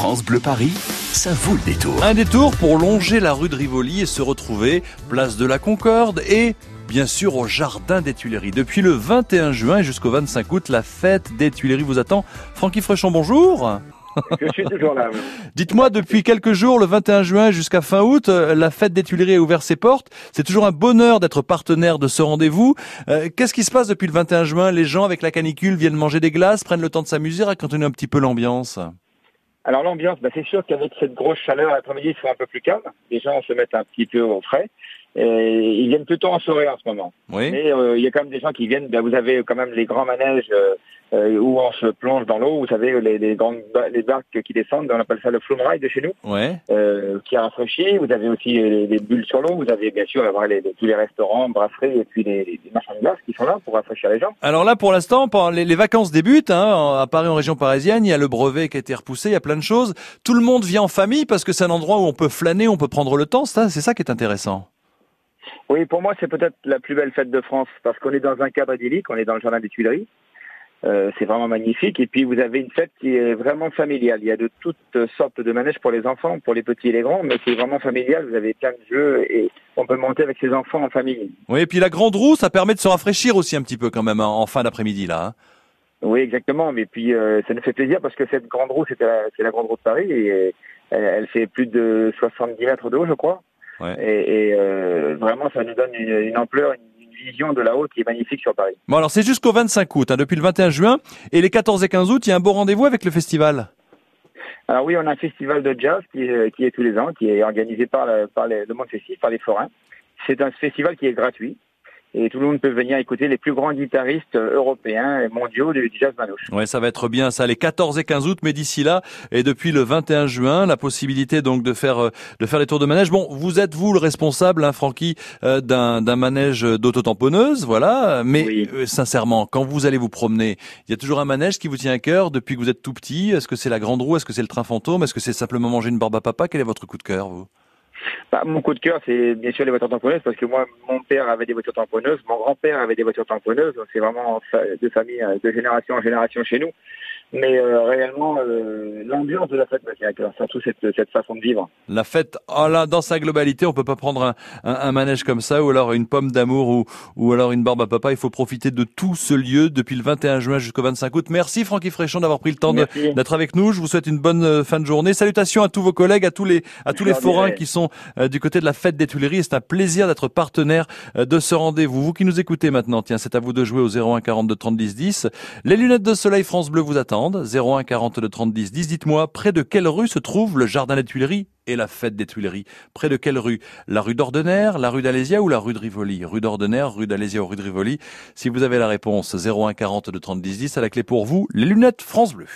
France Bleu Paris, ça vaut le détour. Un détour pour longer la rue de Rivoli et se retrouver place de la Concorde et bien sûr au Jardin des Tuileries. Depuis le 21 juin jusqu'au 25 août, la fête des Tuileries vous attend. Francky Fréchon, bonjour. Je suis toujours là. Dites-moi, depuis quelques jours, le 21 juin jusqu'à fin août, euh, la fête des Tuileries a ouvert ses portes. C'est toujours un bonheur d'être partenaire de ce rendez-vous. Euh, Qu'est-ce qui se passe depuis le 21 juin? Les gens, avec la canicule, viennent manger des glaces, prennent le temps de s'amuser, racontez-nous un petit peu l'ambiance. Alors l'ambiance, bah, c'est sûr qu'avec cette grosse chaleur l'après-midi, il faut un peu plus calme. Les gens se mettent un petit peu au frais. Et ils viennent plutôt en soirée en ce moment. Oui. Mais euh, il y a quand même des gens qui viennent. bah, vous avez quand même les grands manèges euh, euh, où on se plonge dans l'eau. Vous savez les, les grandes les barques qui descendent. On appelle ça le flume ride de chez nous, Ouais. euh, qui a rafraîchi. Vous avez aussi euh, les, les bulles sur l'eau. Vous avez bien sûr avoir les, tous les restaurants, brasseries et puis les, les marchands de glace qui sont là pour rafraîchir les gens. Alors là, pour l'instant, les, vacances débutent. Hein, à Paris, en région parisienne, il y a le brevet qui a été repoussé, il y a plein de choses. Tout le monde vient en famille parce que c'est un endroit où on peut flâner, on peut prendre le temps. C'est ça qui est intéressant. Oui, pour moi, c'est peut-être la plus belle fête de France parce qu'on est dans un cadre idyllique, on est dans le jardin des Tuileries. Euh, c'est vraiment magnifique. Et puis, vous avez une fête qui est vraiment familiale. Il y a de toutes sortes de manèges pour les enfants, pour les petits et les grands, mais c'est vraiment familial. Vous avez plein de jeux et on peut monter avec ses enfants en famille. Oui, et puis la grande roue, ça permet de se rafraîchir aussi un petit peu quand même hein, en fin d'après-midi là. hein. Oui, exactement. Mais puis, euh, ça nous fait plaisir parce que cette grande roue, c'est la, c'est la grande roue de Paris et euh, elle, elle fait plus de 70 mètres de haut, je crois. Ouais. Et, et, euh, vraiment, ça nous donne une, une ampleur, une, vision de là-haut qui est magnifique sur Paris. Bon, alors c'est jusqu'au 25 août, hein, depuis le 21 juin. Et les 14 et 15 août, il y a un beau rendez-vous avec le festival? Alors oui, on a un festival de jazz qui est, qui est tous les ans, qui est organisé par, le- par les- le monde festif, par les forains. C'est un festival qui est gratuit et tout le monde peut venir écouter les plus grands guitaristes euh, européens et mondiaux du jazz manouche. Ouais, ça va être bien ça, les 14 et 15 août, mais d'ici là, et depuis le 21 juin, la possibilité donc de faire euh, de faire les tours de manège. Bon, vous êtes vous le responsable, hein, Francky, euh, d'un d'un manège d'autotamponneuse, voilà. Mais Oui. euh, sincèrement, quand vous allez vous promener, il y a toujours un manège qui vous tient à cœur depuis que vous êtes tout petit. Est-ce que c'est la grande roue, est-ce que c'est le train fantôme, est-ce que c'est simplement manger une barbe à papa? Quel est votre coup de cœur, vous? Bah, mon coup de cœur, c'est bien sûr les voitures tamponneuses parce que moi, mon père avait des voitures tamponneuses, mon grand-père avait des voitures tamponneuses. donc C'est vraiment de famille, euh, de génération en génération chez nous. Mais euh, réellement, euh, l'ambiance de la fête à cœur, surtout cette, cette façon de vivre. La fête, oh là, dans sa globalité, on peut pas prendre un, un, un manège comme ça, ou alors une pomme d'amour, ou, ou alors une barbe à papa. Il faut profiter de tout ce lieu depuis le 21 juin jusqu'au 25 août. Merci Francky Fréchon d'avoir pris le temps d'être avec nous. Je vous souhaite une bonne euh, fin de journée. Salutations à tous vos collègues, à tous les, à tous Je les forains dirai. qui sont euh, du côté de la fête des Tuileries. C'est un plaisir d'être partenaire euh, de ce rendez-vous. Vous qui nous écoutez maintenant, tiens, c'est à vous de jouer au 01 42 30 10 10. Les lunettes de soleil France Bleu vous attendent. 01 42 30 10 10. Dites-moi, près de quelle rue se trouve le jardin des Tuileries et la fête des Tuileries? Près de quelle rue? La rue d'Ordener, la rue d'Alésia ou la rue de Rivoli? Rue d'Ordener, rue d'Alésia ou rue de Rivoli? Si vous avez la réponse, 01 42 30 10 10 à la clé pour vous, les lunettes France Bleu.